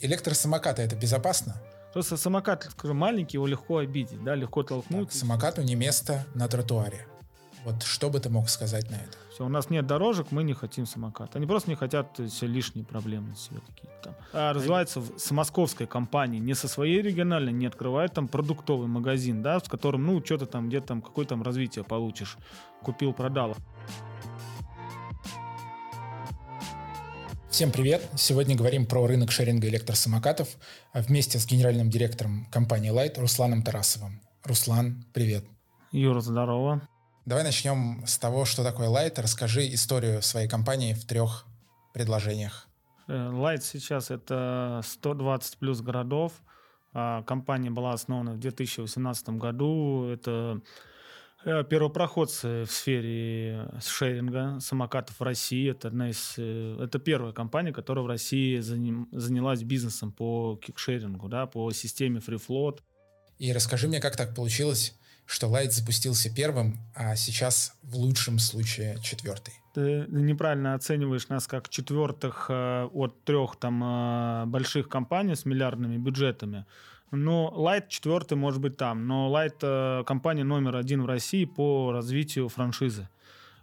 электросамокаты это безопасно? Просто самокат, скажем, маленький, его легко обидеть, да, легко толкнуть. Так, самокату не место на тротуаре. Вот что бы ты мог сказать на это? Все, у нас нет дорожек, мы не хотим самокат. Они просто не хотят все лишние проблемы себе какие-то там. А развивается с московской компанией, не со своей региональной, не открывает там продуктовый магазин, да, с которым, ну, что-то там, где-то там, какое там развитие получишь. Купил, продал. Всем привет! Сегодня говорим про рынок шеринга электросамокатов вместе с генеральным директором компании Light Русланом Тарасовым. Руслан, привет! Юра, здорово! Давай начнем с того, что такое Light. Расскажи историю своей компании в трех предложениях. Э, Light сейчас это 120 плюс городов. А компания была основана в 2018 году. Это первопроходцы в сфере шеринга самокатов в России. Это, одна из, э, это первая компания, которая в России занялась бизнесом по кикшерингу, да, по системе FreeFloat. И расскажи мне, как так получилось, что Light запустился первым, а сейчас в лучшем случае четвертый. Ты неправильно оцениваешь нас как четвертых э, от трех там э, больших компаний с миллиардными бюджетами. Но Light четвертый может быть там, но Light э, компания номер один в России по развитию франшизы.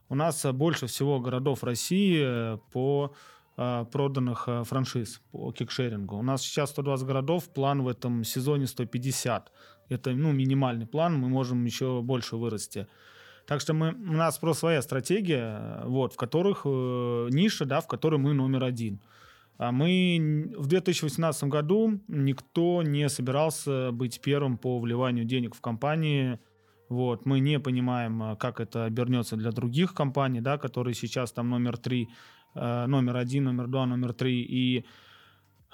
У нас больше всего городов России по проданных франшиз по кикшерингу. У нас сейчас 120 городов, план в этом сезоне 150. Это ну, минимальный план, мы можем еще больше вырасти. Так что мы, у нас просто своя стратегия, вот, в которых э, ниша, да, в которой мы номер один. А мы в 2018 году никто не собирался быть первым по вливанию денег в компании. Вот, мы не понимаем, как это обернется для других компаний, да, которые сейчас там номер три, э, номер один, номер два, номер три. И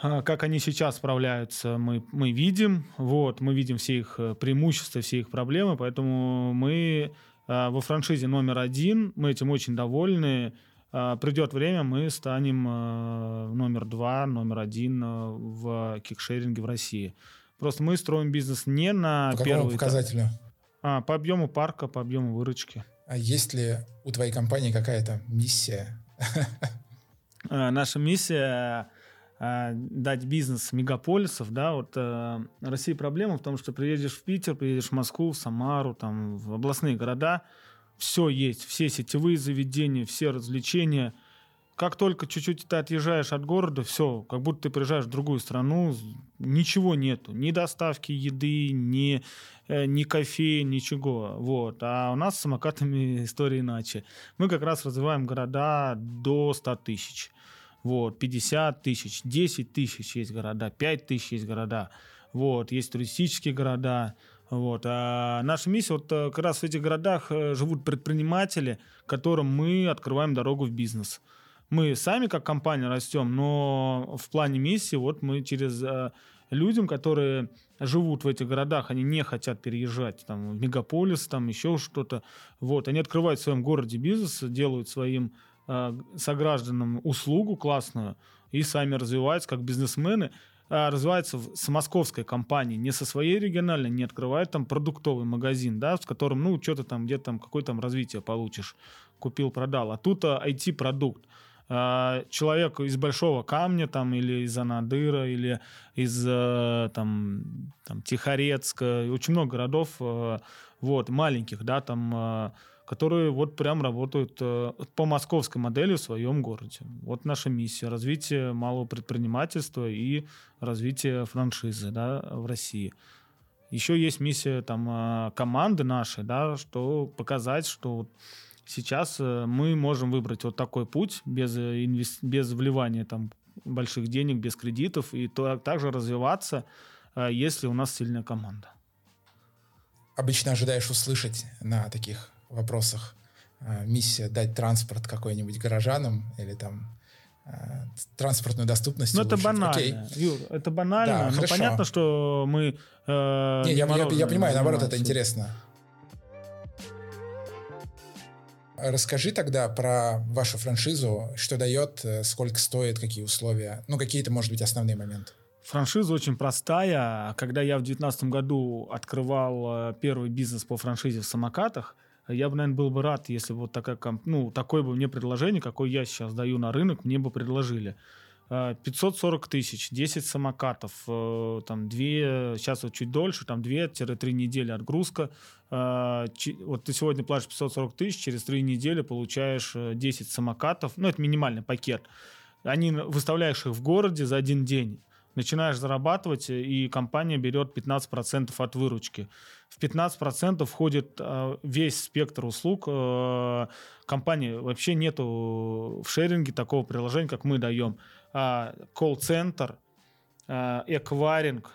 а, как они сейчас справляются, мы, мы видим. Вот, мы видим все их э, преимущества, все их проблемы, поэтому мы а, во франшизе номер один, мы этим очень довольны. А, придет время, мы станем номер два, номер один в кикшеринге в России. Просто мы строим бизнес не на по первый показателю? А, по объему парка, по объему выручки. А есть ли у твоей компании какая-то миссия? Наша миссия а, дать бизнес мегаполисов, да, вот э, России проблема в том, что приедешь в Питер, приедешь в Москву, в Самару, там, в областные города, все есть, все сетевые заведения, все развлечения. Как только чуть-чуть ты отъезжаешь от города, все, как будто ты приезжаешь в другую страну, ничего нету, ни доставки еды, ни, э, ни кофе, ничего. Вот. А у нас с самокатами история иначе. Мы как раз развиваем города до 100 тысяч. Вот, 50 тысяч, 10 тысяч есть города, 5 тысяч есть города. Вот, есть туристические города. Вот. А наша миссия, вот э, как раз в этих городах э, живут предприниматели, которым мы открываем дорогу в бизнес. Мы сами как компания растем, но в плане миссии вот мы через э, людям, которые живут в этих городах, они не хотят переезжать там, в мегаполис, там еще что-то. Вот, они открывают в своем городе бизнес, делают своим согражданам услугу классную и сами развиваются как бизнесмены, э, развиваются с московской компанией, не со своей региональной, не открывают там продуктовый магазин, да, с которым, ну, что-то там, где-то там, какое там развитие получишь, купил, продал. А тут а, IT-продукт э, человек из Большого Камня там, или из Анадыра, или из там, там, Тихорецка, очень много городов, вот, маленьких, да, там которые вот прям работают э, по московской модели в своем городе. Вот наша миссия – развитие малого предпринимательства и развитие франшизы да, в России. Еще есть миссия там, э, команды нашей, да, что показать, что сейчас э, мы можем выбрать вот такой путь без, инвес... без вливания там, больших денег, без кредитов, и то, также развиваться, если у нас сильная команда. Обычно ожидаешь услышать на таких вопросах э, миссия дать транспорт какой-нибудь горожанам или там э, транспортную доступность. Ну, это банально, Окей. Юр, это банально, да, но хорошо. понятно, что мы... Э, не, я, я, я понимаю, наоборот, это интересно. Расскажи тогда про вашу франшизу, что дает, э, сколько стоит, какие условия, ну, какие-то, может быть, основные моменты. Франшиза очень простая. Когда я в 2019 году открывал первый бизнес по франшизе в самокатах, я бы, наверное, был бы рад, если бы вот такая, ну, такое бы мне предложение, какое я сейчас даю на рынок, мне бы предложили. 540 тысяч, 10 самокатов, э, там 2, сейчас вот чуть дольше, там 2-3 недели отгрузка. Э, вот ты сегодня платишь 540 тысяч, через 3 недели получаешь 10 самокатов, ну это минимальный пакет. Они выставляешь их в городе за один день начинаешь зарабатывать, и компания берет 15% от выручки. В 15% входит э, весь спектр услуг э, компании. Вообще нету в шеринге такого приложения, как мы даем. А, колл-центр, э, эквайринг,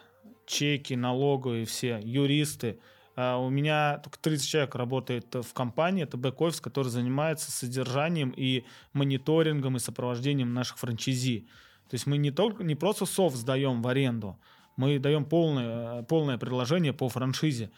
чеки, налоговые все, юристы. У меня только 30 человек работает в компании, это бэк-офис, который занимается содержанием и мониторингом и сопровождением наших франчайзи. То есть мы не, только, не просто софт сдаем в аренду, мы даем полное, полное предложение по франшизе.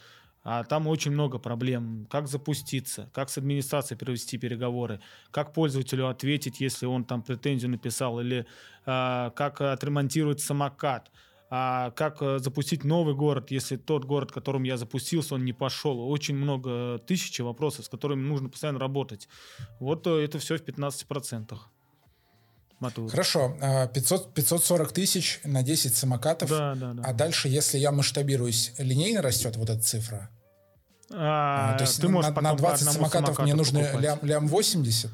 А там очень много проблем. Как запуститься, как с администрацией провести переговоры, как пользователю ответить, если он там претензию написал, или а, как отремонтировать самокат, а, как э, запустить новый город, если тот город, которым я запустился, он не пошел. Очень много, тысячи вопросов, с которыми нужно постоянно работать. Вот э, это все в 15%. Матур. Хорошо, 500, а, 540 тысяч на 10 самокатов. Да, да, да. А дальше, если я масштабируюсь, линейно растет вот эта цифра? А, а, то есть ты можешь на, на 20 самокатов мне нужно лям, лям 80?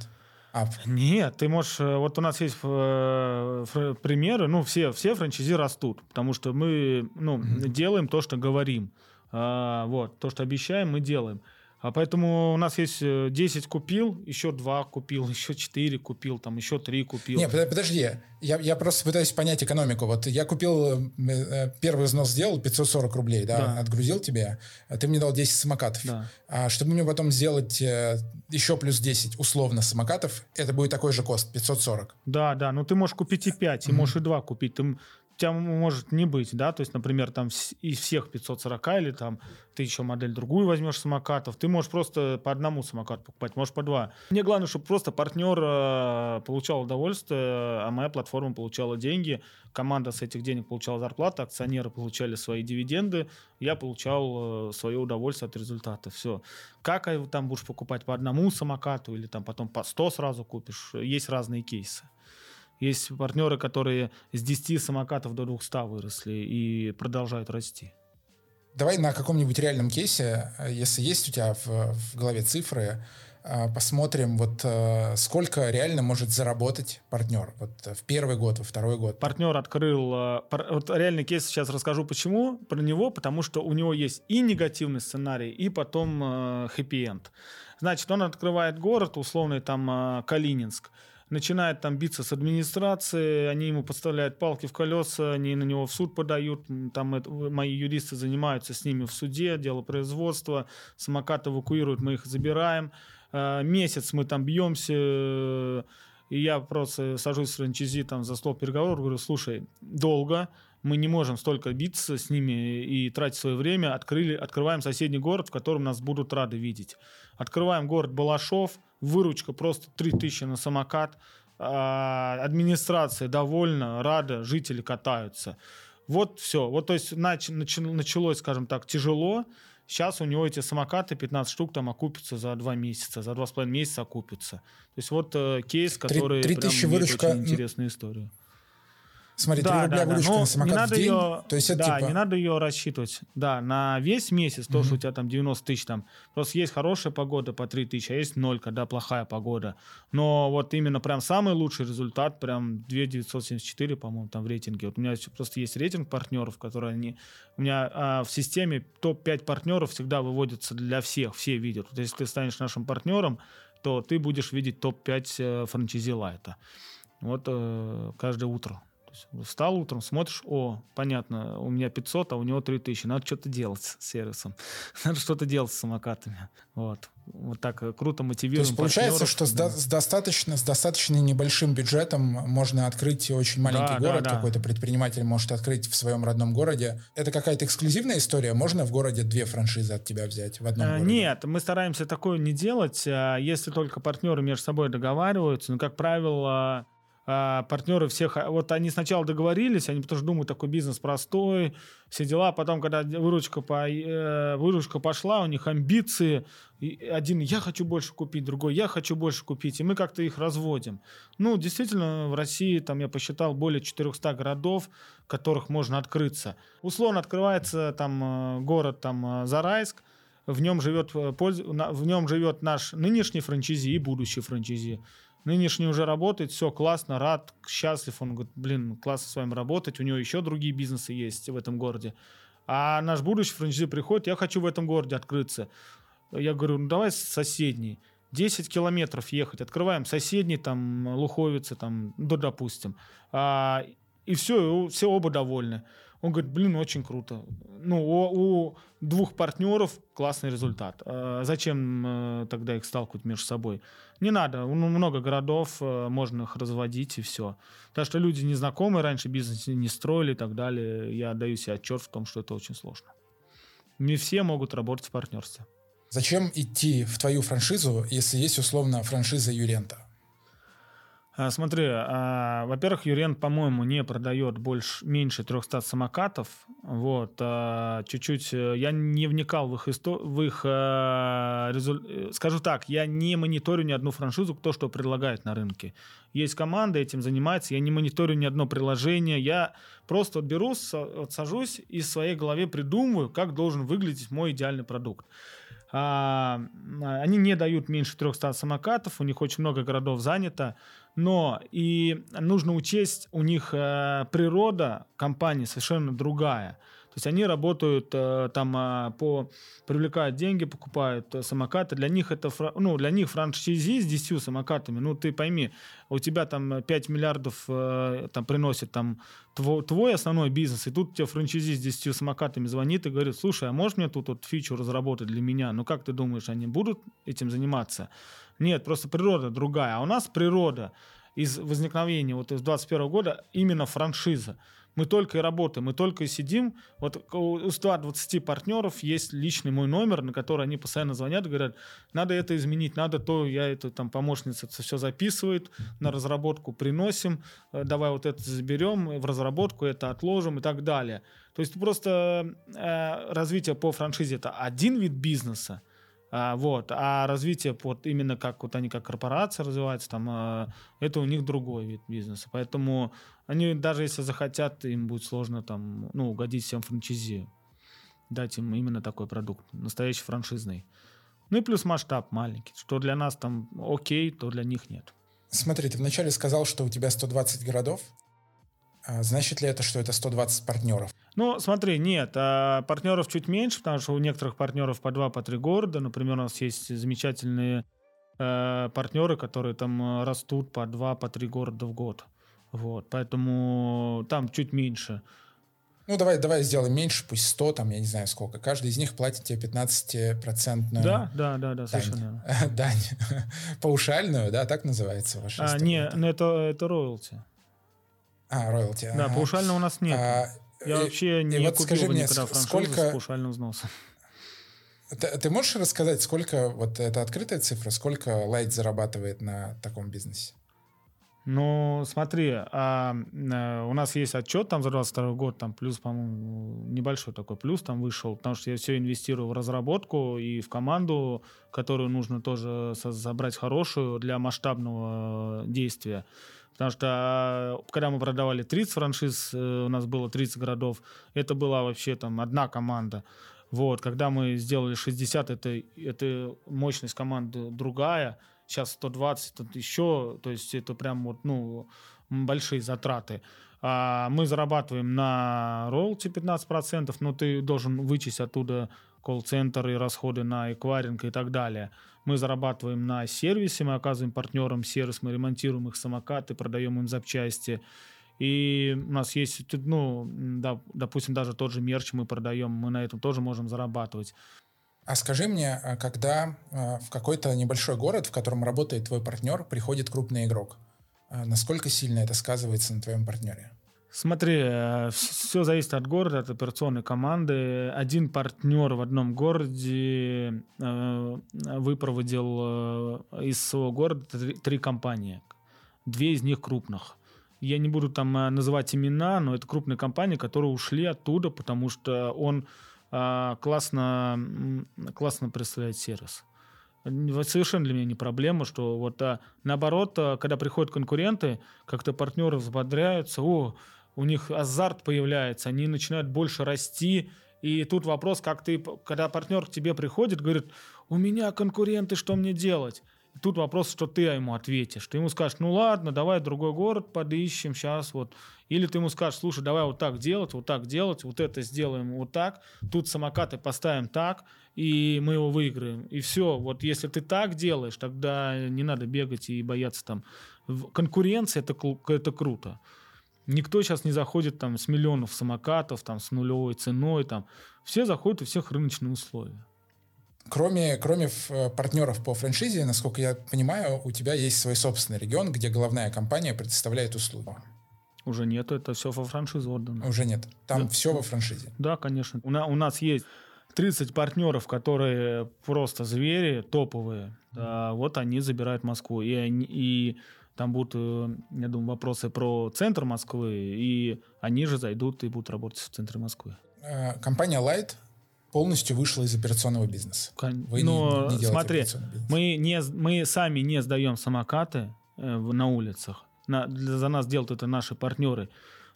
А. Нет, ты можешь... Э, вот у нас есть э, примеры, ну, все, все франчайзи растут, потому что мы ну, mm-hmm. делаем то, что говорим. А, вот, то, что обещаем, мы делаем. А поэтому у нас есть 10 э, купил, еще 2 купил, еще 4 купил, там еще 3 купил. Не, подожди, я, я просто пытаюсь понять экономику. Вот я купил, э, э, первый взнос сделал, 540 рублей, да, да. отгрузил тебе, а ты мне дал 10 самокатов. Да. А чтобы мне потом сделать еще плюс 10 условно самокатов, это будет такой же кост, 540. Да, да, но ну ты можешь купить и 5, и можешь и 2 купить. Ты тебя может не быть, да, то есть, например, там из всех 540 или там ты еще модель другую возьмешь самокатов, ты можешь просто по одному самокату покупать, можешь по два. Мне главное, чтобы просто партнер э, получал удовольствие, а моя платформа получала деньги, команда с этих денег получала зарплату, акционеры получали свои дивиденды, я получал э, свое удовольствие от результата. Все. Как там будешь покупать по одному самокату или там потом по 100 сразу купишь, есть разные кейсы. Есть партнеры, которые с 10 самокатов до 200 выросли и продолжают расти. Давай на каком-нибудь реальном кейсе, если есть у тебя в, в голове цифры, а, посмотрим, вот э, сколько реально может заработать партнер вот в первый год, во второй год. Партнер открыл, э, вот реальный кейс сейчас расскажу почему, про него, потому что у него есть и негативный сценарий, и потом э, хэппи-энд. Значит, он открывает город, условный там Калининск, начинает там биться с администрацией, они ему подставляют палки в колеса, они на него в суд подают, там это, мои юристы занимаются с ними в суде, дело производства, самокат эвакуируют, мы их забираем, а, месяц мы там бьемся, и я просто сажусь с франчизи там за стол переговоров, говорю, слушай, долго, мы не можем столько биться с ними и тратить свое время, открыли, открываем соседний город, в котором нас будут рады видеть. Открываем город Балашов, выручка просто 3000 на самокат, а, администрация довольна, рада, жители катаются. Вот все. Вот то есть нач, началось, скажем так, тяжело. Сейчас у него эти самокаты 15 штук там окупятся за 2 месяца, за 2,5 месяца окупятся. То есть вот э, кейс, который 3, 3 прям выручка... очень интересная история. Смотри, да, 3 рубля да, выручка да. на самокат не надо в день. Ее, то есть это да, типа... не надо ее рассчитывать. Да, на весь месяц, то, mm-hmm. что у тебя там 90 тысяч, там, просто есть хорошая погода по 3 тысячи, а есть ноль, когда плохая погода. Но вот именно прям самый лучший результат, прям 2974, по-моему, там в рейтинге. Вот у меня просто есть рейтинг партнеров, которые они... У меня а, в системе топ-5 партнеров всегда выводятся для всех, все видят. Вот если ты станешь нашим партнером, то ты будешь видеть топ-5 э, франчайзи лайта. Вот э, каждое утро есть встал утром, смотришь, о, понятно, у меня 500, а у него 3000. Надо что-то делать с сервисом. Надо что-то делать с самокатами. Вот. Вот так э, круто мотивируем То есть получается, что да. с, достаточно, с достаточно небольшим бюджетом можно открыть очень маленький да, город, да, да. какой-то предприниматель может открыть в своем родном городе. Это какая-то эксклюзивная история? Можно в городе две франшизы от тебя взять в одном а, городе? Нет, мы стараемся такое не делать, а если только партнеры между собой договариваются. Но, как правило, а, партнеры всех, а, вот они сначала договорились, они потому что думают, такой бизнес простой, все дела, потом, когда выручка, по, э, выручка пошла, у них амбиции, один «я хочу больше купить», другой «я хочу больше купить», и мы как-то их разводим. Ну, действительно, в России, там, я посчитал, более 400 городов, в которых можно открыться. Условно открывается там э, город там э, Зарайск, в нем живет, в нем живет наш нынешний франчайзи и будущий франчайзи. Нынешний уже работает, все классно, рад, счастлив. Он говорит, блин, классно с вами работать. У него еще другие бизнесы есть в этом городе. А наш будущий франчайзи приходит, я хочу в этом городе открыться. Я говорю, ну давай соседний. 10 километров ехать, открываем соседний, там, Луховицы, там, да, допустим. А, и все, все оба довольны. Он говорит, блин, очень круто. Ну, у, у двух партнеров классный результат. А зачем э, тогда их сталкивать между собой? Не надо. Ну, много городов, э, можно их разводить и все. Так что люди незнакомые, раньше бизнес не строили и так далее. Я даю себе отчет в том, что это очень сложно. Не все могут работать в партнерстве. Зачем идти в твою франшизу, если есть условно франшиза Юрента? А, смотри, а, во-первых, Юрен, по-моему, не продает больше, меньше 300 самокатов. Вот, а, чуть-чуть э, я не вникал в их, в их а, резу- э, скажу так, я не мониторю ни одну франшизу, кто что предлагает на рынке. Есть команда, этим занимается, я не мониторю ни одно приложение, я просто вот беру, сажусь и в своей голове придумываю, как должен выглядеть мой идеальный продукт. Они не дают меньше 300 самокатов, у них очень много городов занято, но и нужно учесть, у них э, природа компании совершенно другая. То есть они работают э, там э, по привлекают деньги, покупают э, самокаты. Для них это ну для них франшизи с 10 самокатами. Ну ты пойми, у тебя там 5 миллиардов э, там приносит там твой, твой основной бизнес, и тут тебе франшизи с 10 самокатами звонит и говорит, слушай, а можешь мне тут вот фичу разработать для меня? Ну как ты думаешь, они будут этим заниматься? Нет, просто природа другая. А у нас природа из возникновения вот из 21 года именно франшиза. Мы только и работаем, мы только и сидим. Вот у 120 партнеров есть личный мой номер, на который они постоянно звонят говорят, надо это изменить, надо то, я это там помощница это все записывает, на разработку приносим, э, давай вот это заберем, в разработку это отложим и так далее. То есть просто э, развитие по франшизе это один вид бизнеса, а, вот. А развитие вот именно как вот они как корпорация развиваются, там, а, это у них другой вид бизнеса. Поэтому они даже если захотят, им будет сложно там, ну, угодить всем франчайзи, дать им именно такой продукт, настоящий франшизный. Ну и плюс масштаб маленький. Что для нас там окей, то для них нет. Смотри, ты вначале сказал, что у тебя 120 городов. А значит ли это, что это 120 партнеров? Ну, смотри, нет, а партнеров чуть меньше, потому что у некоторых партнеров по два, по три города. Например, у нас есть замечательные э, партнеры, которые там э, растут по два, по три города в год. Вот, поэтому там чуть меньше. Ну, давай, давай сделаем меньше, пусть 100, там, я не знаю сколько. Каждый из них платит тебе 15-процентную... Да, да, да, да, совершенно дань. дань. Паушальную, да, так называется ваша а, Не, ну это, это роялти. А, роялти. Да, паушально у нас нет. А, я и, вообще не и вот купил скажи бы мне, никогда франшизу сколько... с паушальным взносом. Ты, ты можешь рассказать, сколько, вот это открытая цифра, сколько Light зарабатывает на таком бизнесе? Ну, смотри, а, а, у нас есть отчет там за 22 год, там плюс, по-моему, небольшой такой плюс там вышел, потому что я все инвестирую в разработку и в команду, которую нужно тоже собрать хорошую для масштабного действия. Потому что а, когда мы продавали 30 франшиз, э, у нас было 30 городов, это была вообще там одна команда. Вот, когда мы сделали 60, это, это мощность команды другая. Сейчас 120, тут еще, то есть это прям вот, ну, большие затраты. А мы зарабатываем на роялти 15%, но ты должен вычесть оттуда колл-центр и расходы на эквайринг и так далее. Мы зарабатываем на сервисе, мы оказываем партнерам сервис, мы ремонтируем их самокаты, продаем им запчасти. И у нас есть, ну, да, допустим, даже тот же мерч мы продаем, мы на этом тоже можем зарабатывать. А скажи мне, а когда а, в какой-то небольшой город, в котором работает твой партнер, приходит крупный игрок, а насколько сильно это сказывается на твоем партнере? Смотри, э, все зависит от города, от операционной команды. Один партнер в одном городе э, выпроводил э, из своего города три, компании. две из них крупных. Я не буду там называть имена, но это крупные компании, которые ушли оттуда, потому что он классно, классно представляет сервис. Совершенно для меня не проблема, что вот наоборот, когда приходят конкуренты, как-то партнеры взбодряются, о, у них азарт появляется, они начинают больше расти, и тут вопрос, как ты, когда партнер к тебе приходит, говорит, у меня конкуренты, что мне делать? И тут вопрос, что ты ему ответишь. Ты ему скажешь, ну ладно, давай другой город подыщем сейчас вот. Или ты ему скажешь, слушай, давай вот так делать, вот так делать, вот это сделаем вот так, тут самокаты поставим так, и мы его выиграем. И все. Вот если ты так делаешь, тогда не надо бегать и бояться там. Конкуренция это, это круто. Никто сейчас не заходит там с миллионов самокатов, там с нулевой ценой, там. Все заходят, у всех рыночные условия. Кроме, кроме э, партнеров по франшизе, насколько я понимаю, у тебя есть свой собственный регион, где головная компания предоставляет услуги. Уже нет, это все во франшизу отдано. Уже нет. Там да. все во франшизе. Да, конечно. У, на, у нас есть 30 партнеров, которые просто звери, топовые. Да, вот они забирают Москву. И, они, и там будут, э, я думаю, вопросы про центр Москвы, и они же зайдут и будут работать в центре Москвы. Э, компания Light полностью вышла из операционного бизнеса. Вы Но не, не смотри, мы, не, мы сами не сдаем самокаты э, на улицах. На, для, за нас делают это наши партнеры.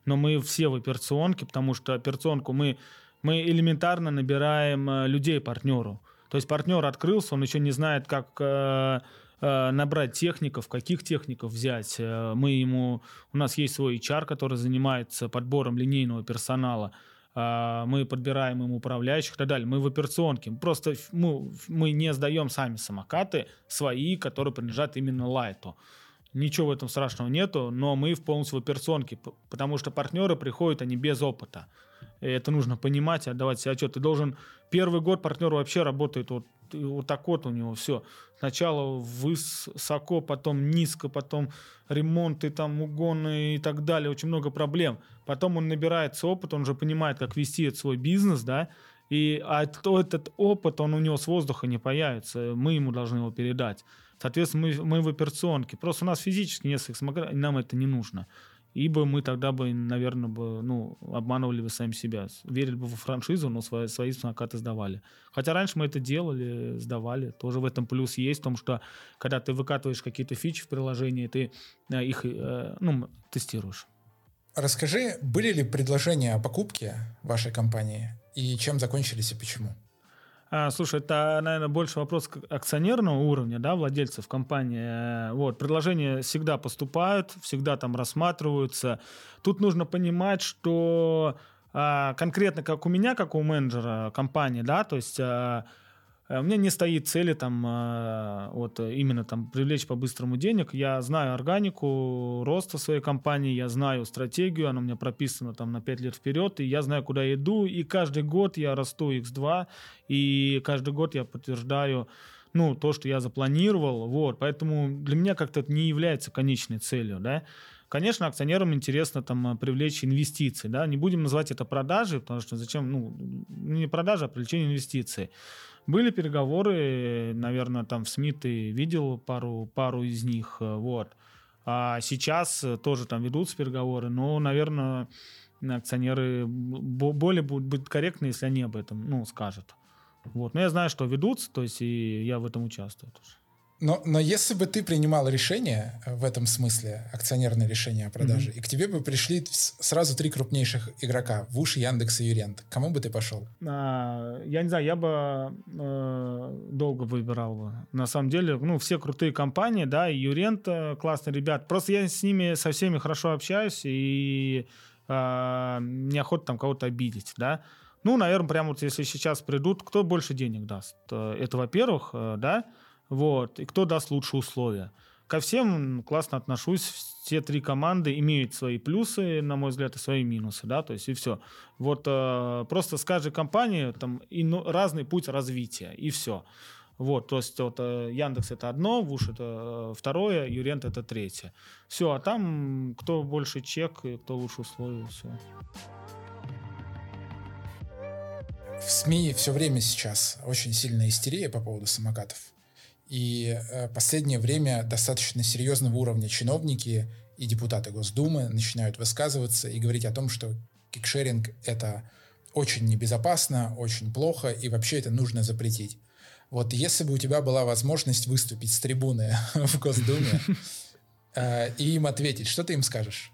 Но мы все в операционке, потому что операционку мы, мы элементарно набираем людей партнеру. То есть партнер открылся, он еще не знает, как набрать техников, каких техников взять. Э, мы ему, у нас есть свой HR, который занимается подбором линейного персонала. А, мы подбираем им управляющих и так далее. Мы в операционке. Просто мы, мы не сдаем сами самокаты свои, которые принадлежат именно лайту. Ничего в этом страшного нету, но мы в полностью в операционке, потому что партнеры приходят, они без опыта. И это нужно понимать, отдавать себе отчет. Ты должен... Первый год партнер вообще работает вот вот так вот у него все. Сначала высоко, потом низко, потом ремонты, там угоны и так далее. Очень много проблем. Потом он набирается опыт, он уже понимает, как вести этот свой бизнес, да, и а этот, этот опыт, он у него с воздуха не появится. Мы ему должны его передать. Соответственно, мы, мы в операционке. Просто у нас физически несколько смогли, нам это не нужно. Ибо мы тогда бы, наверное, бы, ну, обманывали бы сами себя. Верили бы во франшизу, но свои, свои самокаты сдавали. Хотя раньше мы это делали, сдавали. Тоже в этом плюс есть, в том, что когда ты выкатываешь какие-то фичи в приложении, ты э, их э, ну, тестируешь. Расскажи, были ли предложения о покупке вашей компании и чем закончились и почему? А, слушай, это, наверное, больше вопрос акционерного уровня, да, владельцев компании. Вот, предложения всегда поступают, всегда там рассматриваются. Тут нужно понимать, что а, конкретно как у меня, как у менеджера компании, да, то есть а, Э, у меня не стоит цели там э, вот именно там привлечь по-быстрому денег. Я знаю органику роста своей компании, я знаю стратегию, она у меня прописана там на 5 лет вперед, и я знаю, куда я иду, и каждый год я расту X2, и каждый год я подтверждаю ну, то, что я запланировал, вот, поэтому для меня как-то это не является конечной целью, да. Конечно, акционерам интересно там привлечь инвестиции, да, не будем называть это продажей, потому что зачем, ну, не продажа, а привлечение инвестиций. Были переговоры, наверное, там в СМИ ты видел пару, пару из них, э, вот. А сейчас тоже там ведутся переговоры, но, наверное, акционеры более будут быть корректны, если они об этом, ну, скажут. Вот. Но я знаю, что ведутся, то есть и я в этом участвую тоже. Но, но если бы ты принимал решение в этом смысле, акционерное решение о продаже, mm-hmm. и к тебе бы пришли сразу три крупнейших игрока, Вуш, Яндекс и Юрент, кому бы ты пошел? А, я не знаю, я бы э, долго выбирал бы. На самом деле, ну, все крутые компании, да, и Юрент э, классные ребят. Просто я с ними со всеми хорошо общаюсь, и э, неохота там кого-то обидеть, да. Ну, наверное, прямо вот если сейчас придут, кто больше денег даст? Э, это, во-первых, э, да, вот, и кто даст лучшие условия. Ко всем классно отношусь. Все три команды имеют свои плюсы, на мой взгляд, и свои минусы, да, то есть и все. Вот э, просто с каждой компанией там и, ну, разный путь развития, и все. Вот, то есть вот э, Яндекс это одно, Вуш это э, второе, Юрент это третье. Все, а там кто больше чек, кто лучше условия, все. В СМИ все время сейчас очень сильная истерия по поводу самокатов. И э, последнее время достаточно серьезного уровня чиновники и депутаты Госдумы начинают высказываться и говорить о том, что кикшеринг — это очень небезопасно, очень плохо, и вообще это нужно запретить. Вот если бы у тебя была возможность выступить с трибуны в Госдуме э, и им ответить, что ты им скажешь?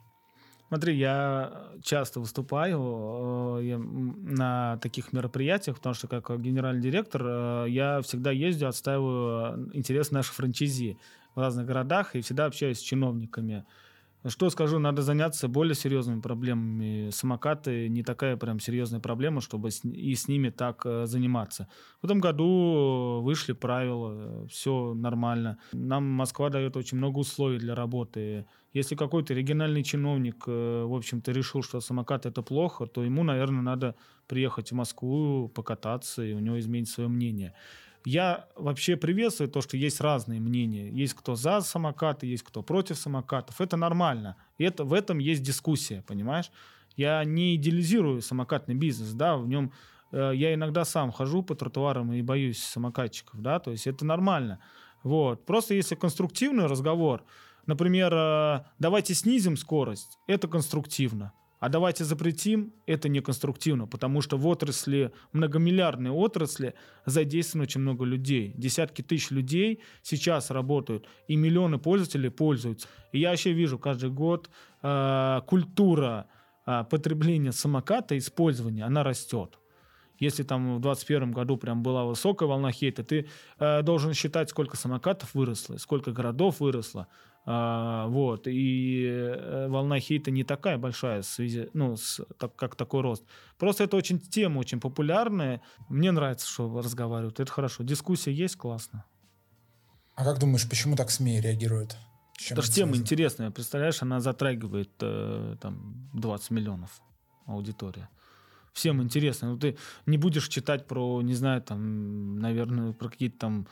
Смотри, я часто выступаю э, на таких мероприятиях, потому что как генеральный директор э, я всегда ездю, отстаиваю интерес наших франчайзи в разных городах и всегда общаюсь с чиновниками. Что скажу, надо заняться более серьезными проблемами. Самокаты не такая прям серьезная проблема, чтобы и с ними так э, заниматься. В этом году вышли правила, все нормально. Нам Москва дает очень много условий для работы. Если какой-то региональный чиновник, э, в общем-то, решил, что самокат это плохо, то ему, наверное, надо приехать в Москву, покататься, и у него изменить свое мнение. Я вообще приветствую то, что есть разные мнения. Есть кто за самокаты, есть кто против самокатов. Это нормально. И это, в этом есть дискуссия, понимаешь? Я не идеализирую самокатный бизнес, да, в нем э, я иногда сам хожу по тротуарам и боюсь самокатчиков, да, то есть это нормально. Вот. Просто если конструктивный разговор, например, э, давайте снизим скорость, это конструктивно. А давайте запретим, это неконструктивно, потому что в отрасли, многомиллиардной отрасли задействовано очень много людей. Десятки тысяч людей сейчас работают, и миллионы пользователей пользуются. И я вообще вижу каждый год э, культура э, потребления самоката, использования, она растет. Если там в 2021 году прям была высокая волна хейта, ты э, должен считать, сколько самокатов выросло, сколько городов выросло, а, вот. И э, волна хейта не такая большая, в связи, ну, с, так, как такой рост. Просто это очень тема очень популярная. Мне нравится, что разговаривают. Это хорошо. Дискуссия есть, классно. А как думаешь, почему так СМИ реагируют? Чем Потому что тема интересная. Представляешь, она затрагивает э, там 20 миллионов аудитория. Всем интересно. Ну, ты не будешь читать про, не знаю, там, наверное, про какие-то там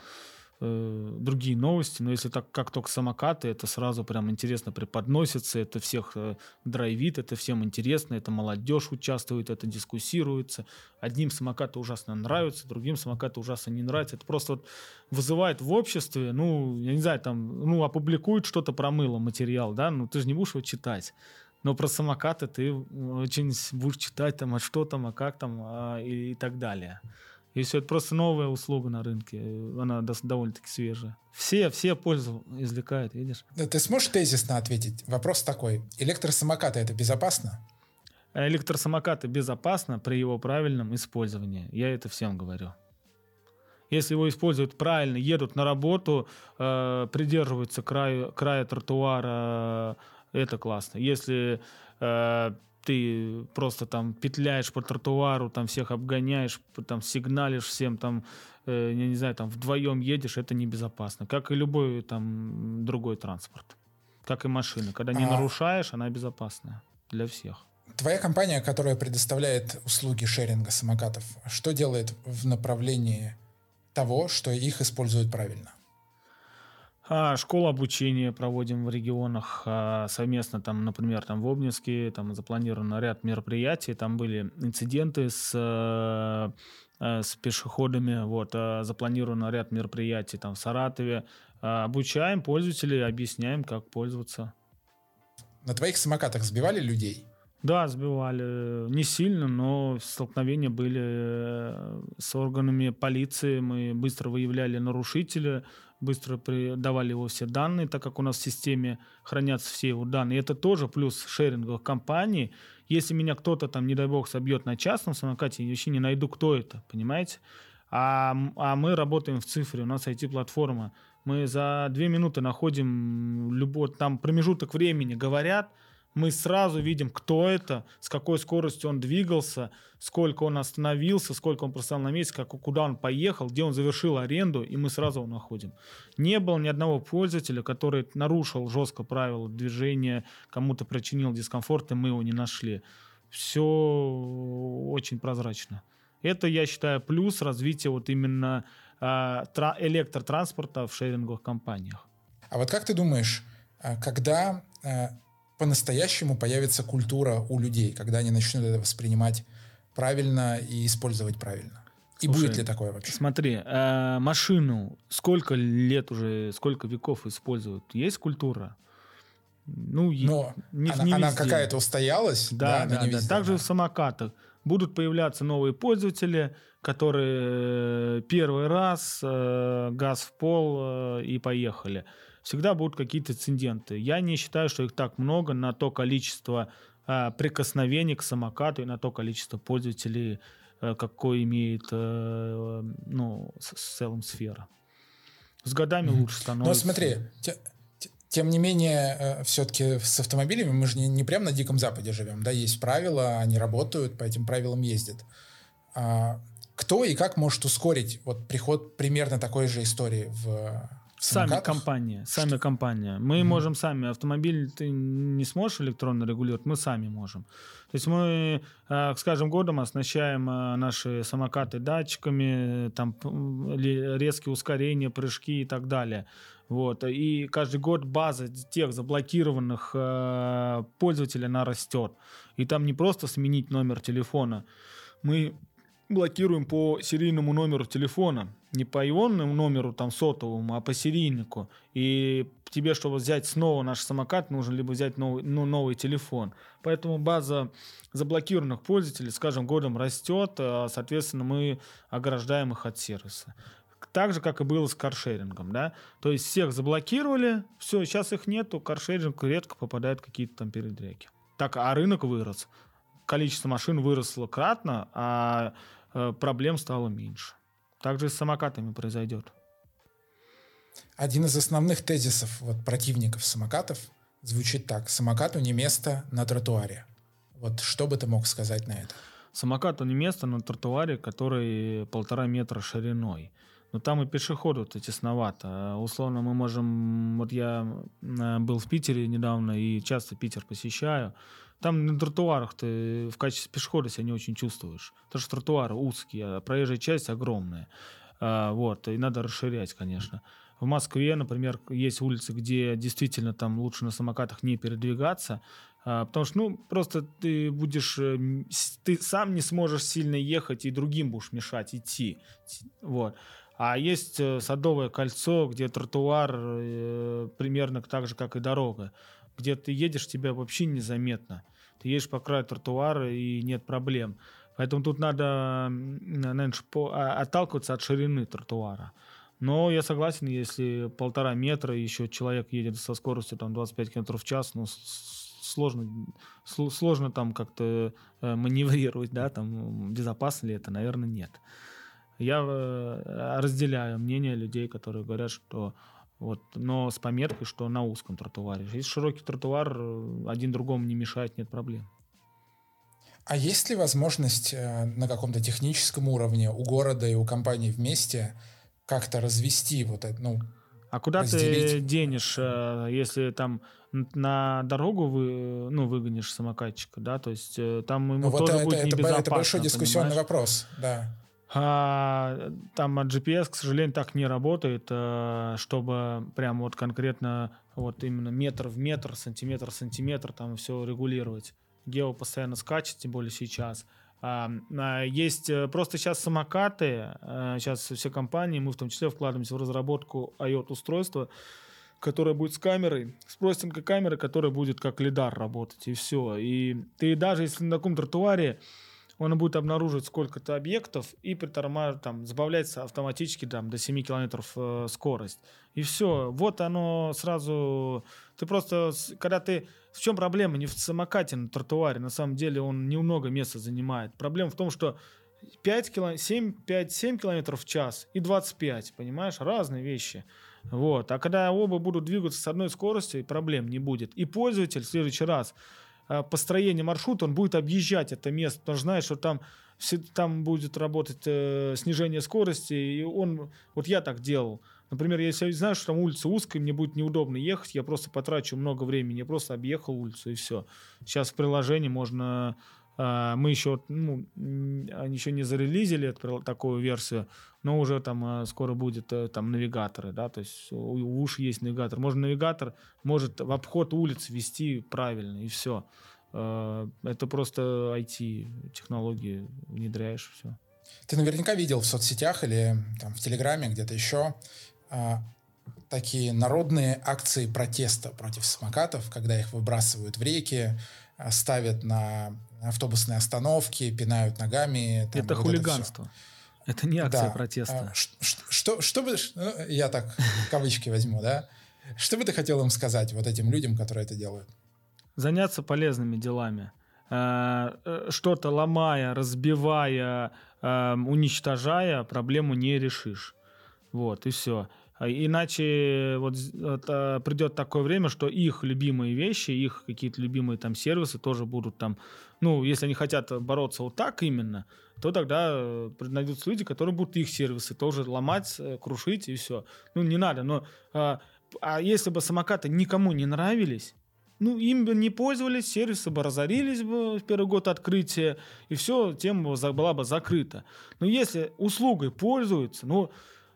э, другие новости, но если так как только самокаты, это сразу прям интересно преподносится, это всех э, драйвит, это всем интересно, это молодежь участвует, это дискуссируется. Одним самокаты ужасно нравятся, другим самокаты ужасно не нравятся. Это просто вот вызывает в обществе, ну, я не знаю, там, ну, опубликуют что-то про мыло, материал, да, ну, ты же не будешь его читать. Но про самокаты ты очень будешь читать там, а что там, а как там, а, и, и так далее. И все, это просто новая услуга на рынке. Она довольно-таки свежая. Все, все пользу извлекают, видишь? Ты сможешь тезисно ответить? Вопрос такой. Электросамокаты это безопасно? Электросамокаты безопасно при его правильном использовании. Я это всем говорю. Если его используют правильно, едут на работу, э, придерживаются края, края тротуара, э, это классно. Если э, ты просто там петляешь по тротуару, там всех обгоняешь, там сигналишь всем, там, э, я не знаю, там вдвоем едешь, это небезопасно. Как и любой там другой транспорт. Как и машина. Когда не а... нарушаешь, она безопасная для всех. Твоя компания, которая предоставляет услуги шеринга самокатов, что делает в направлении того, что их используют правильно? А, обучения проводим в регионах а, совместно, там, например, там в Обнинске, там запланирован ряд мероприятий, там были инциденты с, а, с пешеходами, вот, а, запланирован ряд мероприятий там в Саратове, обучаем пользователей, объясняем, как пользоваться. На твоих самокатах сбивали людей? Да, сбивали. Не сильно, но столкновения были э, с органами полиции. Мы быстро выявляли нарушителя, быстро давали его все данные, так как у нас в системе хранятся все его данные. И это тоже плюс шеринговых компаний. Если меня кто-то там, не дай бог, собьет на частном самокате, я вообще не найду, кто это, понимаете? А, а мы работаем в цифре, у нас IT-платформа. Мы за две минуты находим любой, там промежуток времени, говорят – мы сразу видим, кто это, с какой скоростью он двигался, сколько он остановился, сколько он простоял на месте, как, куда он поехал, где он завершил аренду, и мы сразу его находим. Не было ни одного пользователя, который нарушил жестко правила движения, кому-то причинил дискомфорт, и мы его не нашли. Все очень прозрачно. Это, я считаю, плюс развития вот именно э, электротранспорта в шеринговых компаниях. А вот как ты думаешь, а, когда а, по-настоящему появится культура у людей, когда они начнут это воспринимать правильно и использовать правильно. И Слушай, будет ли такое вообще? Смотри, э, машину сколько лет уже, сколько веков используют? Есть культура? Ну, Но не, она, не она какая-то устоялась, да, да, да, да. Также да. в самокатах будут появляться новые пользователи, которые первый раз э, газ в пол э, и поехали. Всегда будут какие-то инциденты. Я не считаю, что их так много на то количество э, прикосновений к самокату и на то количество пользователей, э, какой имеет э, ну, с, целом сфера. С годами mm-hmm. лучше становится. Но смотри, тем не менее, э, все-таки с автомобилями мы же не, не прямо на Диком Западе живем, да, есть правила, они работают, по этим правилам ездят. А, кто и как может ускорить вот приход примерно такой же истории в Сами компании, сами Что? компания. Мы mm-hmm. можем сами. Автомобиль ты не сможешь электронно регулировать, мы сами можем. То есть мы, э, скажем, годом оснащаем э, наши самокаты датчиками, там резкие ускорения, прыжки и так далее. Вот. И каждый год база тех заблокированных э, пользователей, она растет. И там не просто сменить номер телефона. Мы блокируем по серийному номеру телефона. Не по его номеру там сотовому, а по серийнику. И тебе, чтобы взять снова наш самокат, нужно либо взять новый, ну, новый телефон. Поэтому база заблокированных пользователей скажем, годом растет. А, соответственно, мы ограждаем их от сервиса так же, как и было с каршерингом, да. То есть всех заблокировали, все, сейчас их нету, каршеринг редко попадает в какие-то там передряги. Так, а рынок вырос. Количество машин выросло кратно, а э, проблем стало меньше. Также и с самокатами произойдет. Один из основных тезисов вот, противников самокатов звучит так. Самокату не место на тротуаре. Вот что бы ты мог сказать на это? Самокату не место на тротуаре, который полтора метра шириной. Но там и пешеходу-то тесновато. Условно мы можем... Вот я э, был в Питере недавно и часто Питер посещаю. Там на тротуарах ты в качестве пешехода себя не очень чувствуешь. Потому что тротуары узкие, а проезжая часть огромная. А, вот, и надо расширять, конечно. В Москве, например, есть улицы, где действительно там лучше на самокатах не передвигаться, а, потому что, ну, просто ты будешь, э, ты сам не сможешь сильно ехать и другим будешь мешать идти, вот. А есть э, Садовое кольцо, где тротуар э, примерно так же, как и дорога. Где ты едешь, тебя вообще незаметно. Ты едешь по краю тротуара и нет проблем. Поэтому тут надо, наверное, а, отталкиваться от ширины тротуара. Но я согласен, если полтора метра, еще человек едет со скоростью там, 25 км в час, ну, сложно, сложно там как-то э, маневрировать, да, там, безопасно ли это, наверное, нет. Я э, разделяю мнение людей, которые говорят, что вот, но с пометкой, что на узком тротуаре. Если широкий тротуар, э, один другому не мешает, нет проблем. А есть ли возможность э, на каком-то техническом уровне у города и у компании вместе как-то развести вот это, ну, а куда разделить? ты денешь, если там на дорогу вы, ну, выгонишь самокатчика, да, то есть там ему ну, вот тоже это, будет это, небезопасно, это большой дискуссионный понимаешь? вопрос, да. А, там GPS, к сожалению, так не работает, э, чтобы прям вот конкретно вот именно метр в метр, сантиметр в сантиметр там все регулировать. Гео постоянно скачет, тем более сейчас. А, а, есть э, просто сейчас самокаты, сейчас все компании, мы в том числе вкладываемся в разработку IoT-устройства, которое будет с камерой, с простенькой камерой, которая будет как лидар работать, и все. И ты даже если на таком тротуаре он будет обнаруживать сколько-то объектов и притормаживать, там, забавляется автоматически там, до 7 километров э, скорость. И все. Вот оно сразу... Ты просто... Когда ты... В чем проблема? Не в самокате на тротуаре. На самом деле он немного места занимает. Проблема в том, что 5 кило... 7, 5, 7 километров в час и 25, понимаешь? Разные вещи. Вот. А когда оба будут двигаться с одной скоростью, проблем не будет. И пользователь в следующий раз Э, построение маршрута, он будет объезжать это место, потому что знает, что там, там будет работать э, снижение скорости, и он, вот я так делал, Например, если я знаю, что там улица узкая, мне будет неудобно ехать, я просто потрачу много времени, я просто объехал улицу и все. Сейчас в приложении можно а, мы еще, ну, они еще не зарелизили такую версию, но уже там а, скоро будет э, там навигаторы, да, то есть у, уж есть навигатор. Можно навигатор может в обход улиц вести правильно и все. А, это просто IT технологии внедряешь все. Ты наверняка видел в соцсетях или там, в Телеграме, где-то еще такие народные акции протеста против самокатов, когда их выбрасывают в реки, ставят на автобусные остановки, пинают ногами. Там, это вот хулиганство. Это, это не акция да. протеста. А, что, что бы, ну, я так кавычки возьму, да? Что бы ты хотел им сказать, вот этим людям, которые это делают? Заняться полезными делами. А, э, что-то ломая, разбивая, уничтожая, проблему не решишь. Вот, и все. А иначе вот, вот придет такое время, что их любимые вещи, их какие-то любимые там сервисы тоже будут там, ну, если они хотят бороться вот так именно, то тогда э, найдутся люди, которые будут их сервисы тоже ломать, э, крушить и все. Ну, не надо, но... А, а если бы самокаты никому не нравились, ну, им бы не пользовались, сервисы бы разорились бы в первый год открытия, и все, тема была бы закрыта. Но если услугой пользуются, ну,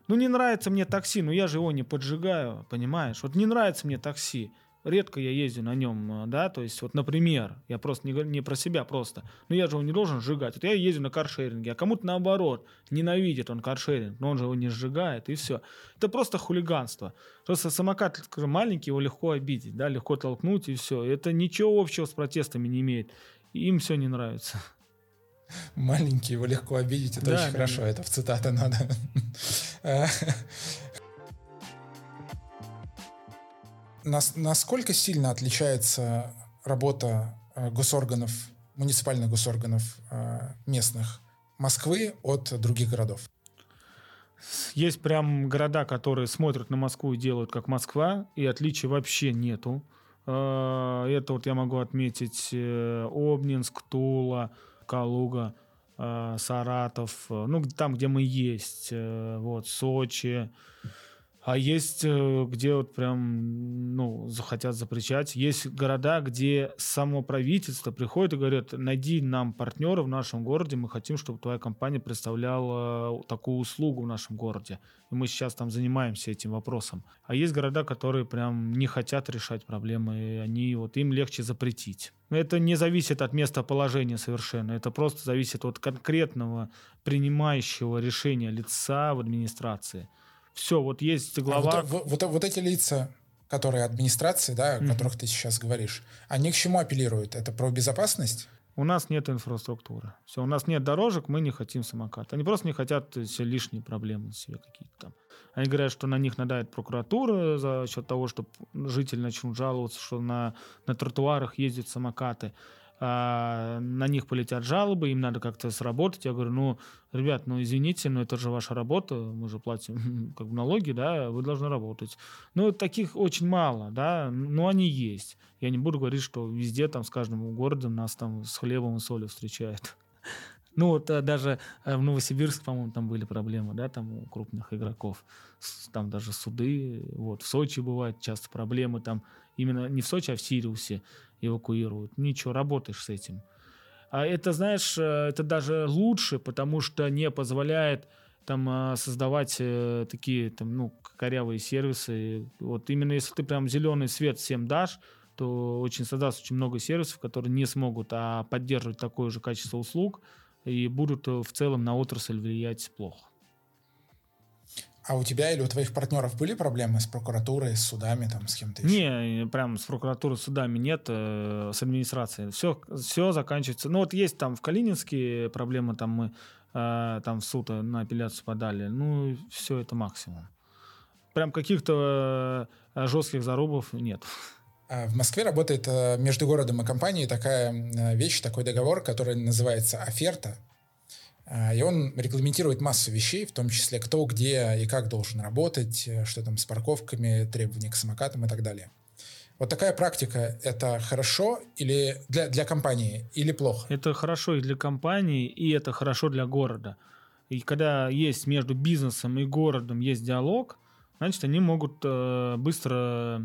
ну, не нравится мне такси, ну я же его не поджигаю, понимаешь? Вот не нравится мне такси. Редко я езжу на нем, э, да, то есть вот, например, я просто не, не про себя просто, но я же его не должен сжигать. Вот я езжу на каршеринге, а кому-то наоборот, ненавидит он каршеринг, но он же его не сжигает, и все. Это просто хулиганство. Просто самокат маленький, его легко обидеть, да, легко толкнуть, и все. Это ничего общего с протестами не имеет. Им все не нравится маленький, его легко обидеть, это да, очень да, хорошо, да. это в цитаты надо. Насколько сильно отличается работа э, госорганов, муниципальных госорганов э, местных Москвы от других городов? Есть прям города, которые смотрят на Москву и делают как Москва, и отличий вообще нету. Э, это вот я могу отметить Обнинск, Тула, Калуга, э, Саратов, э, ну, там, где мы есть, э, вот, Сочи, а есть, э, где вот прям, ну, захотят запрещать. Есть города, где само правительство приходит и говорит, найди нам партнера в нашем городе, мы хотим, чтобы твоя компания представляла такую услугу в нашем городе. И мы сейчас там занимаемся этим вопросом. А есть города, которые прям не хотят решать проблемы, и они, вот им легче запретить. Это не зависит от местоположения совершенно. Это просто зависит от конкретного принимающего решения лица в администрации. Все, вот есть глава... А вот, вот, вот эти лица, которые администрации, да, о mm-hmm. которых ты сейчас говоришь, они к чему апеллируют? Это про безопасность? У нас нет инфраструктуры. Все, у нас нет дорожек, мы не хотим самокат. Они просто не хотят все лишние проблемы себе какие-то там. Они говорят, что на них надает прокуратура за счет того, что жители начнут жаловаться, что на, на тротуарах ездят самокаты а, на них полетят жалобы, им надо как-то сработать. Я говорю, ну, ребят, ну, извините, но это же ваша работа, мы же платим как бы налоги, да, вы должны работать. Ну, таких очень мало, да, но они есть. Я не буду говорить, что везде там с каждым городом нас там с хлебом и солью встречают. Ну, вот а, даже э, в Новосибирске, по-моему, там были проблемы, да, там у крупных игроков. Там даже суды, вот, в Сочи бывают часто проблемы, там именно не в Сочи, а в Сириусе эвакуируют. Ничего, работаешь с этим. А это, знаешь, э, это даже лучше, потому что не позволяет там э, создавать э, такие там, ну, корявые сервисы. Вот именно если ты прям зеленый свет всем дашь, то очень создаст очень много сервисов, которые не смогут а поддерживать такое же качество услуг и будут в целом на отрасль влиять плохо. А у тебя или у твоих партнеров были проблемы с прокуратурой, с судами, там, с кем-то еще? Не, прям с прокуратурой, с судами нет, э, с администрацией. Все, все заканчивается. Ну вот есть там в Калининске проблемы, там мы э, там в суд на апелляцию подали. Ну, все это максимум. Прям каких-то э, жестких зарубов нет. А в Москве работает э, между городом и компанией такая э, вещь, такой договор, который называется оферта. А, и он регламентирует массу вещей, в том числе кто, где и как должен работать, э, что там с парковками, требования к самокатам и так далее. Вот такая практика – это хорошо или для, для компании или плохо? Это хорошо и для компании, и это хорошо для города. И когда есть между бизнесом и городом есть диалог, значит, они могут э, быстро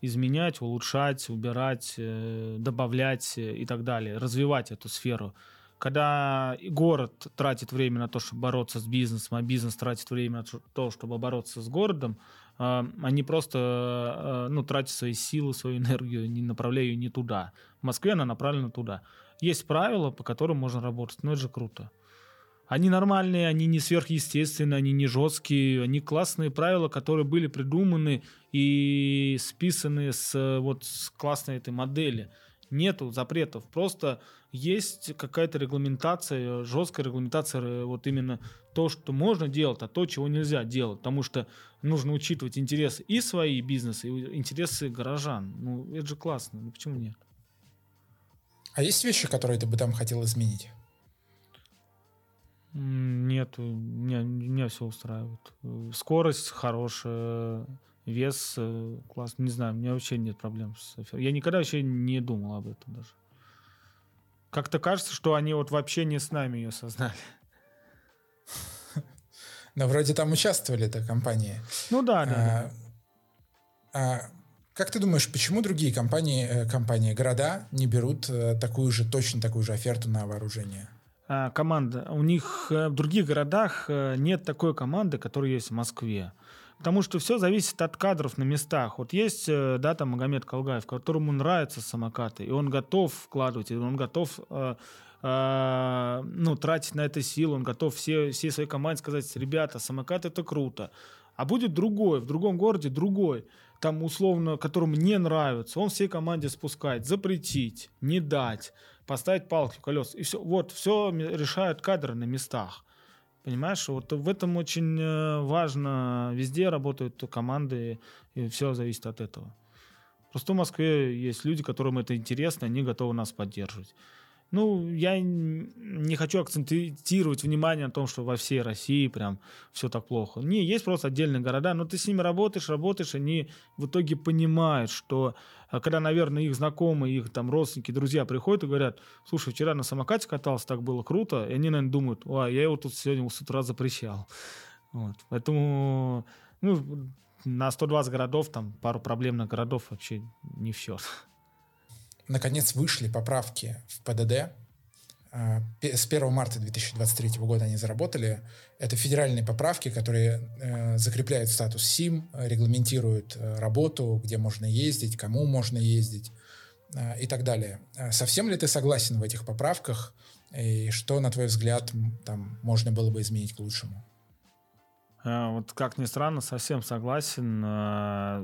изменять, улучшать, убирать, э, добавлять и так далее, развивать эту сферу когда город тратит время на то, чтобы бороться с бизнесом, а бизнес тратит время на то, чтобы бороться с городом, а, они просто а, ну, тратят свои силы, свою энергию, не направляя ее не туда. В Москве она направлена туда. Есть правила, по которым можно работать, но это же круто. Они нормальные, они не сверхъестественные, они не жесткие, они классные правила, которые были придуманы и списаны с вот с классной этой модели. Нету запретов, просто есть какая-то регламентация, жесткая регламентация, э, вот именно то, что можно делать, а то, чего нельзя делать, потому что нужно учитывать интересы и свои бизнесы, и интересы горожан. Ну, это же классно, ну почему нет? А есть вещи, которые ты бы там хотел изменить? Нет, меня, меня все устраивает. Скорость хорошая, вес э, классный. Не знаю, у меня вообще нет проблем с эфиром. Я никогда вообще не думал об этом даже. Как-то кажется, что они вот вообще не с нами ее создали. Но вроде там участвовали эта компании. Ну да, да. А, а, как ты думаешь, почему другие компании, э, компании, города не берут э, такую же, точно такую же оферту на вооружение? А, команда. У них в других городах нет такой команды, которая есть в Москве. Потому что все зависит от кадров на местах. Вот есть, да, там Магомед Колгаев, которому нравятся самокаты, и он готов вкладывать, и он готов э, э, ну, тратить на это силы, он готов все, всей своей команде сказать, ребята, самокат это круто. А будет другой, в другом городе другой там условно, которому не нравится, он всей команде спускает, запретить, не дать, поставить палки в колеса. И все, вот, все решают кадры на местах. Понимаешь, вот в этом очень э, важно. Везде работают команды, и все зависит от этого. Просто в Москве есть люди, которым это интересно, они готовы нас поддерживать. Ну, я не хочу акцентировать внимание на том, что во всей России прям все так плохо. Не, есть просто отдельные города, но ты с ними работаешь, работаешь, они в итоге понимают, что а, когда, наверное, их знакомые, их там родственники, друзья приходят и говорят, слушай, вчера на самокате катался, так было круто, и они, наверное, думают, ой, я его тут сегодня с утра запрещал. Вот. Поэтому, ну, на 120 городов, там, пару проблемных городов вообще не в счет наконец вышли поправки в ПДД. А, с 1 марта 2023 года они заработали. Это федеральные поправки, которые э, закрепляют статус СИМ, регламентируют э, работу, где можно ездить, кому можно ездить э, и так далее. Совсем ли ты согласен в этих поправках? И что, на твой взгляд, там можно было бы изменить к лучшему? Вот как ни странно, совсем согласен.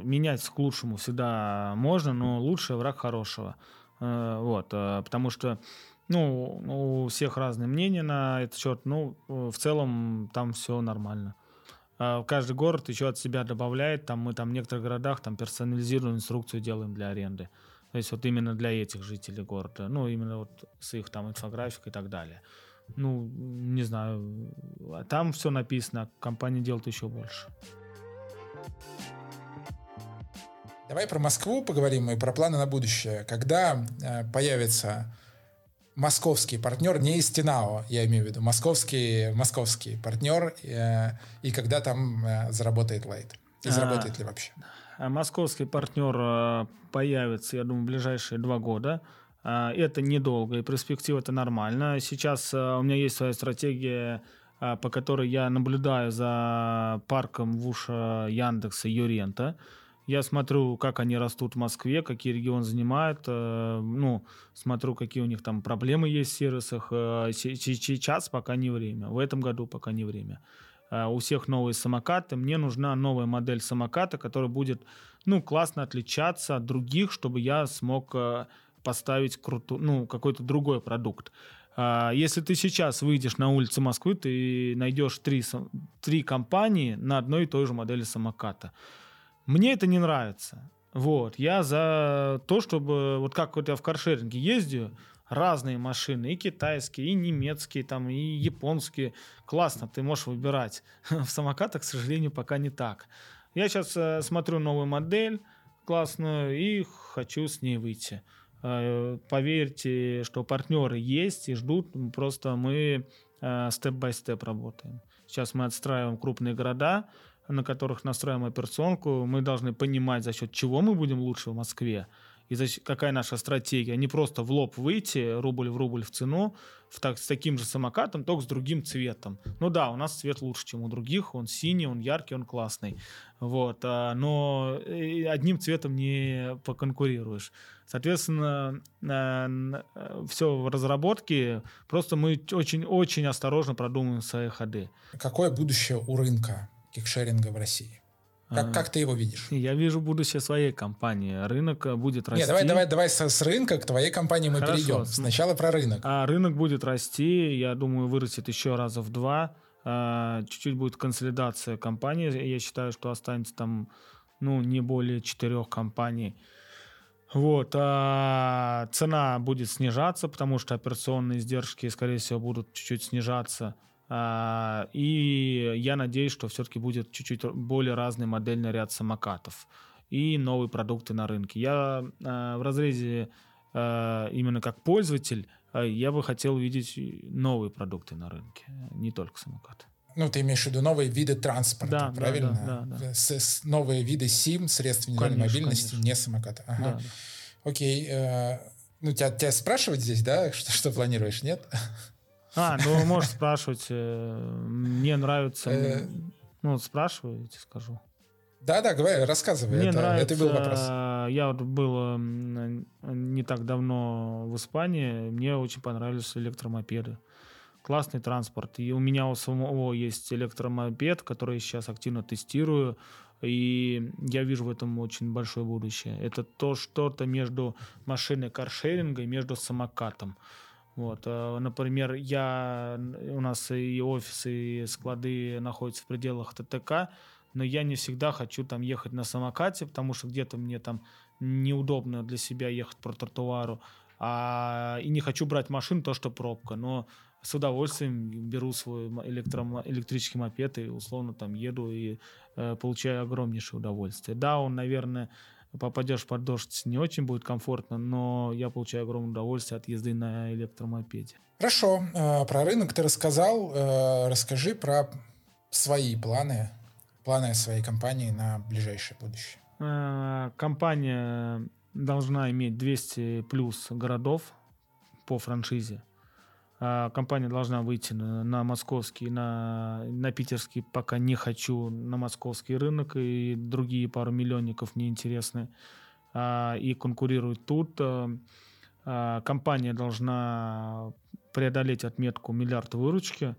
Менять к лучшему всегда можно, но лучший враг хорошего. Э, вот, э, потому что ну, у всех разные мнения на этот счет. Ну, в целом там все нормально. А каждый город еще от себя добавляет. Там мы там в некоторых городах там персонализированную инструкцию делаем для аренды. То есть вот именно для этих жителей города. Ну, именно вот с их там инфографикой и так далее. Ну, не знаю. Там все написано, компания делает еще больше. Давай про Москву поговорим и про планы на будущее. Когда э, появится московский партнер, не из Тинао, я имею в виду, московский, московский партнер, э, и когда там э, заработает Лайт? И заработает а, ли вообще? А московский партнер э, появится, я думаю, в ближайшие два года. Э, это недолго, и перспектива это нормально. Сейчас э, у меня есть своя стратегия, э, по которой я наблюдаю за парком в уши Яндекса Юрента. Я смотрю, как они растут в Москве, какие регионы занимают, э, ну, смотрю, какие у них там проблемы есть в сервисах. Э, сейчас пока не время, в этом году пока не время. Э, у всех новые самокаты, мне нужна новая модель самоката, которая будет, ну, классно отличаться от других, чтобы я смог поставить круту, ну, какой-то другой продукт. Если ты сейчас выйдешь на улицы Москвы, ты найдешь три, три компании на одной и той же модели самоката. Мне это не нравится. Вот, я за то, чтобы, вот как вот я в каршеринге ездю, разные машины, и китайские, и немецкие, там, и японские. Классно, ты можешь выбирать. В самокатах, к сожалению, пока не так. Я сейчас э, смотрю новую модель классную и хочу с ней выйти. Э, поверьте, что партнеры есть и ждут, просто мы степ-бай-степ работаем. Сейчас мы отстраиваем крупные города, на которых настраиваем операционку, мы должны понимать, за счет чего мы будем лучше в Москве. и какая наша стратегия. Не просто в лоб выйти, рубль в рубль в цену, в так, с таким же самокатом, только с другим цветом. Ну да, у нас цвет лучше, чем у других, он синий, он яркий, он классный. Вот, а, но одним цветом не поконкурируешь. Соответственно, все в разработке, просто мы очень-очень осторожно продумываем свои ходы. Какое будущее у рынка кикшеринга в России? Как, а, как ты его видишь? Я вижу будущее своей компании. Рынок э, будет расти. Нет, давай, давай, давай с, с рынка к твоей компании мы Хорошо. перейдем. Сначала про рынок. А рынок будет расти, я думаю, вырастет еще раза в два. А, чуть-чуть будет консолидация компании. Я считаю, что останется там ну, не более четырех компаний. Вот, а цена будет снижаться, потому что операционные издержки, скорее всего, будут чуть-чуть снижаться. А, и я надеюсь, что все-таки будет чуть-чуть более разный модельный ряд самокатов и новые продукты на рынке. Я а, в разрезе а, именно как пользователь, я бы хотел видеть новые продукты на рынке, не только самокаты. Ну, ты имеешь в виду новые виды транспорта, да, правильно? Да, да, да. С, с, новые виды СИМ, средств индивидуальной конечно, мобильности, конечно. не самоката. Ага. Да, да. Окей. Э, ну, тебя, тебя спрашивать здесь, да, что, что планируешь, нет? А, ну, можешь спрашивать. Э, мне нравится... Э, ну, спрашивайте, скажу. Да-да, говори, рассказывай. Мне это, нравится, это был вопрос. Я вот был не так давно в Испании. Мне очень понравились электромопеды. Классный транспорт. И у меня у самого есть электромопед, который я сейчас активно тестирую. И я вижу в этом очень большое будущее. Это то что-то между машиной каршеринга и между самокатом. Вот, э, например, я, у нас и офисы, и склады находятся в пределах ТТК, но я не всегда хочу там ехать на самокате, потому что где-то мне там неудобно для себя ехать по тротуару, а, и не хочу брать машину, то, что пробка, но с удовольствием беру свой электро, электрический мопед и условно там еду и э, получаю огромнейшее удовольствие. Да, он, наверное, попадешь под дождь, не очень будет комфортно, но я получаю огромное удовольствие от езды на электромопеде. Хорошо, э, про рынок ты рассказал. Э, расскажи про свои планы, планы своей компании на ближайшее будущее. Э, компания должна иметь 200 плюс городов по франшизе. А, компания должна выйти на, на московский, на, на питерский пока не хочу, на московский рынок, и другие пару миллионников мне интересны, а, и конкурируют тут. А, компания должна преодолеть отметку миллиард выручки,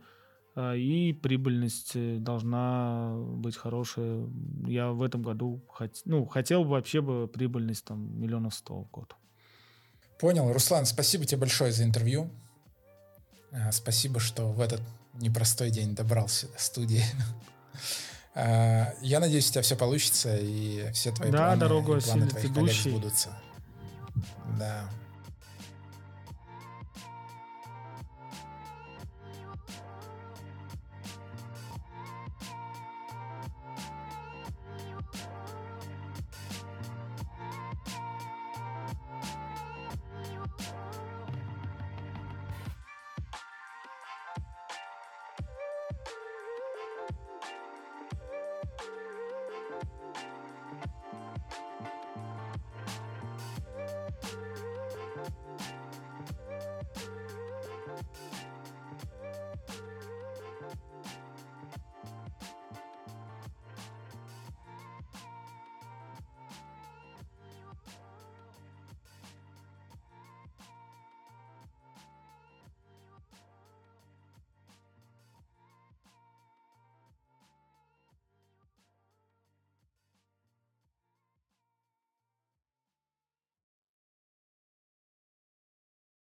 и прибыльность должна быть хорошая. Я в этом году хот... ну, хотел бы вообще бы прибыльность там миллионов сто в год. Понял. Руслан, спасибо тебе большое за интервью. А, спасибо, что в этот непростой день добрался до студии. А, я надеюсь, у тебя все получится, и все твои да, планы, дорогу планы твоих ведущий. коллег сбудутся. Да.